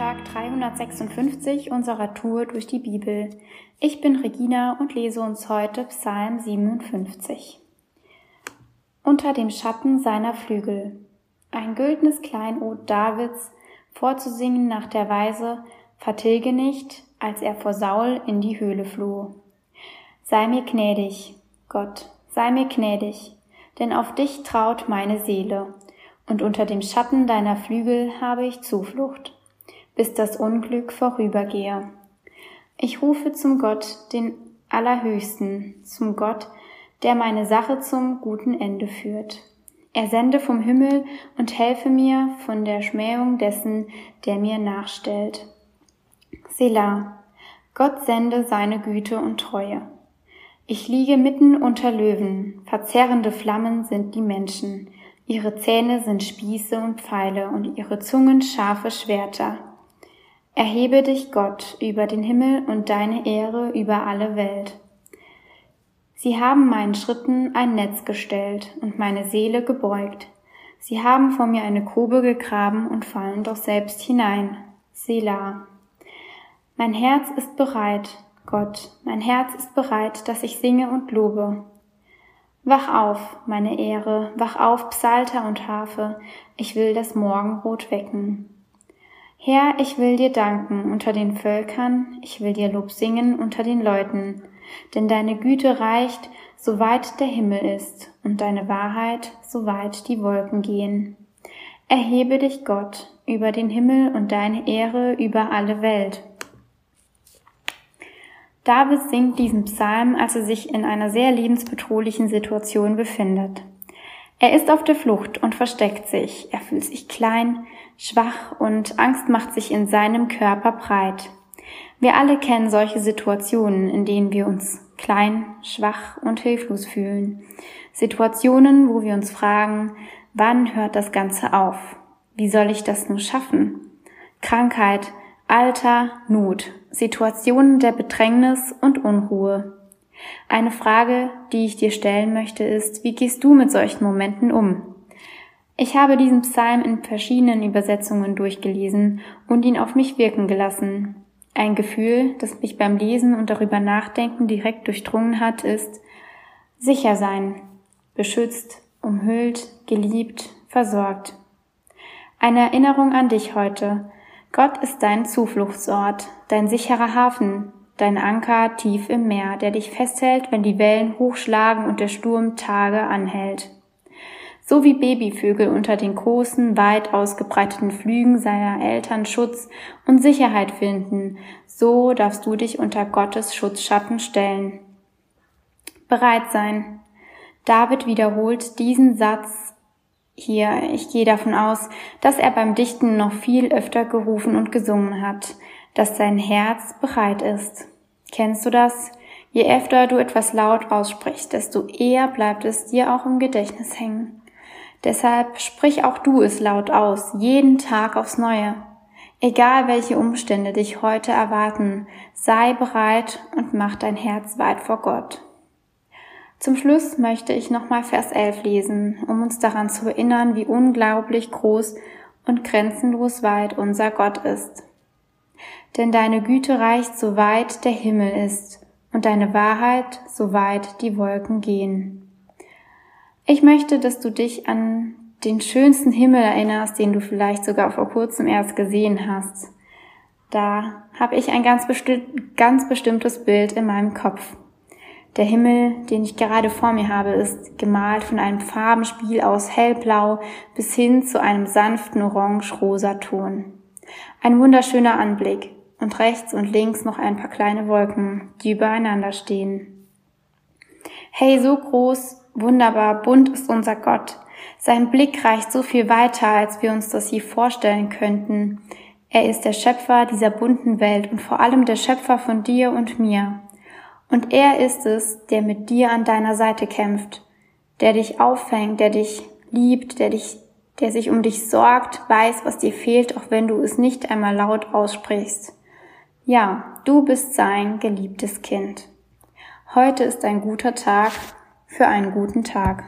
Tag 356 unserer Tour durch die Bibel. Ich bin Regina und lese uns heute Psalm 57. Unter dem Schatten seiner Flügel. Ein güldnes Kleinod Davids, vorzusingen nach der Weise, vertilge nicht, als er vor Saul in die Höhle floh. Sei mir gnädig, Gott, sei mir gnädig, denn auf dich traut meine Seele, und unter dem Schatten deiner Flügel habe ich Zuflucht bis das Unglück vorübergehe. Ich rufe zum Gott, den Allerhöchsten, zum Gott, der meine Sache zum guten Ende führt. Er sende vom Himmel und helfe mir von der Schmähung dessen, der mir nachstellt. Selah, Gott sende seine Güte und Treue. Ich liege mitten unter Löwen, verzerrende Flammen sind die Menschen, ihre Zähne sind Spieße und Pfeile und ihre Zungen scharfe Schwerter. Erhebe dich, Gott, über den Himmel und deine Ehre über alle Welt. Sie haben meinen Schritten ein Netz gestellt und meine Seele gebeugt. Sie haben vor mir eine Grube gegraben und fallen doch selbst hinein. Selah. Mein Herz ist bereit, Gott, mein Herz ist bereit, dass ich singe und lobe. Wach auf, meine Ehre, wach auf, Psalter und Harfe, ich will das Morgenrot wecken. Herr, ich will dir danken unter den Völkern, ich will dir Lob singen unter den Leuten, denn deine Güte reicht, so weit der Himmel ist, und deine Wahrheit, so weit die Wolken gehen. Erhebe dich, Gott, über den Himmel und deine Ehre über alle Welt. David singt diesen Psalm, als er sich in einer sehr lebensbedrohlichen Situation befindet. Er ist auf der Flucht und versteckt sich. Er fühlt sich klein, schwach und Angst macht sich in seinem Körper breit. Wir alle kennen solche Situationen, in denen wir uns klein, schwach und hilflos fühlen. Situationen, wo wir uns fragen, wann hört das Ganze auf? Wie soll ich das nur schaffen? Krankheit, Alter, Not, Situationen der Bedrängnis und Unruhe. Eine Frage, die ich dir stellen möchte, ist, wie gehst du mit solchen Momenten um? Ich habe diesen Psalm in verschiedenen Übersetzungen durchgelesen und ihn auf mich wirken gelassen. Ein Gefühl, das mich beim Lesen und darüber nachdenken direkt durchdrungen hat, ist sicher sein, beschützt, umhüllt, geliebt, versorgt. Eine Erinnerung an dich heute. Gott ist dein Zufluchtsort, dein sicherer Hafen, dein Anker tief im Meer, der dich festhält, wenn die Wellen hochschlagen und der Sturm Tage anhält. So wie Babyvögel unter den großen, weit ausgebreiteten Flügen seiner Eltern Schutz und Sicherheit finden, so darfst du dich unter Gottes Schutzschatten stellen. Bereit sein. David wiederholt diesen Satz hier. Ich gehe davon aus, dass er beim Dichten noch viel öfter gerufen und gesungen hat, dass sein Herz bereit ist. Kennst du das? Je öfter du etwas laut aussprichst, desto eher bleibt es dir auch im Gedächtnis hängen. Deshalb sprich auch du es laut aus, jeden Tag aufs Neue. Egal welche Umstände dich heute erwarten, sei bereit und mach dein Herz weit vor Gott. Zum Schluss möchte ich nochmal Vers 11 lesen, um uns daran zu erinnern, wie unglaublich groß und grenzenlos weit unser Gott ist denn deine Güte reicht so weit der Himmel ist und deine Wahrheit so weit die Wolken gehen. Ich möchte, dass du dich an den schönsten Himmel erinnerst, den du vielleicht sogar vor kurzem erst gesehen hast. Da habe ich ein ganz, besti ganz bestimmtes Bild in meinem Kopf. Der Himmel, den ich gerade vor mir habe, ist gemalt von einem Farbenspiel aus hellblau bis hin zu einem sanften orange-rosa Ton. Ein wunderschöner Anblick, und rechts und links noch ein paar kleine Wolken, die übereinander stehen. Hey, so groß, wunderbar, bunt ist unser Gott. Sein Blick reicht so viel weiter, als wir uns das je vorstellen könnten. Er ist der Schöpfer dieser bunten Welt und vor allem der Schöpfer von dir und mir. Und er ist es, der mit dir an deiner Seite kämpft, der dich auffängt, der dich liebt, der dich, der sich um dich sorgt, weiß, was dir fehlt, auch wenn du es nicht einmal laut aussprichst. Ja, du bist sein geliebtes Kind. Heute ist ein guter Tag für einen guten Tag.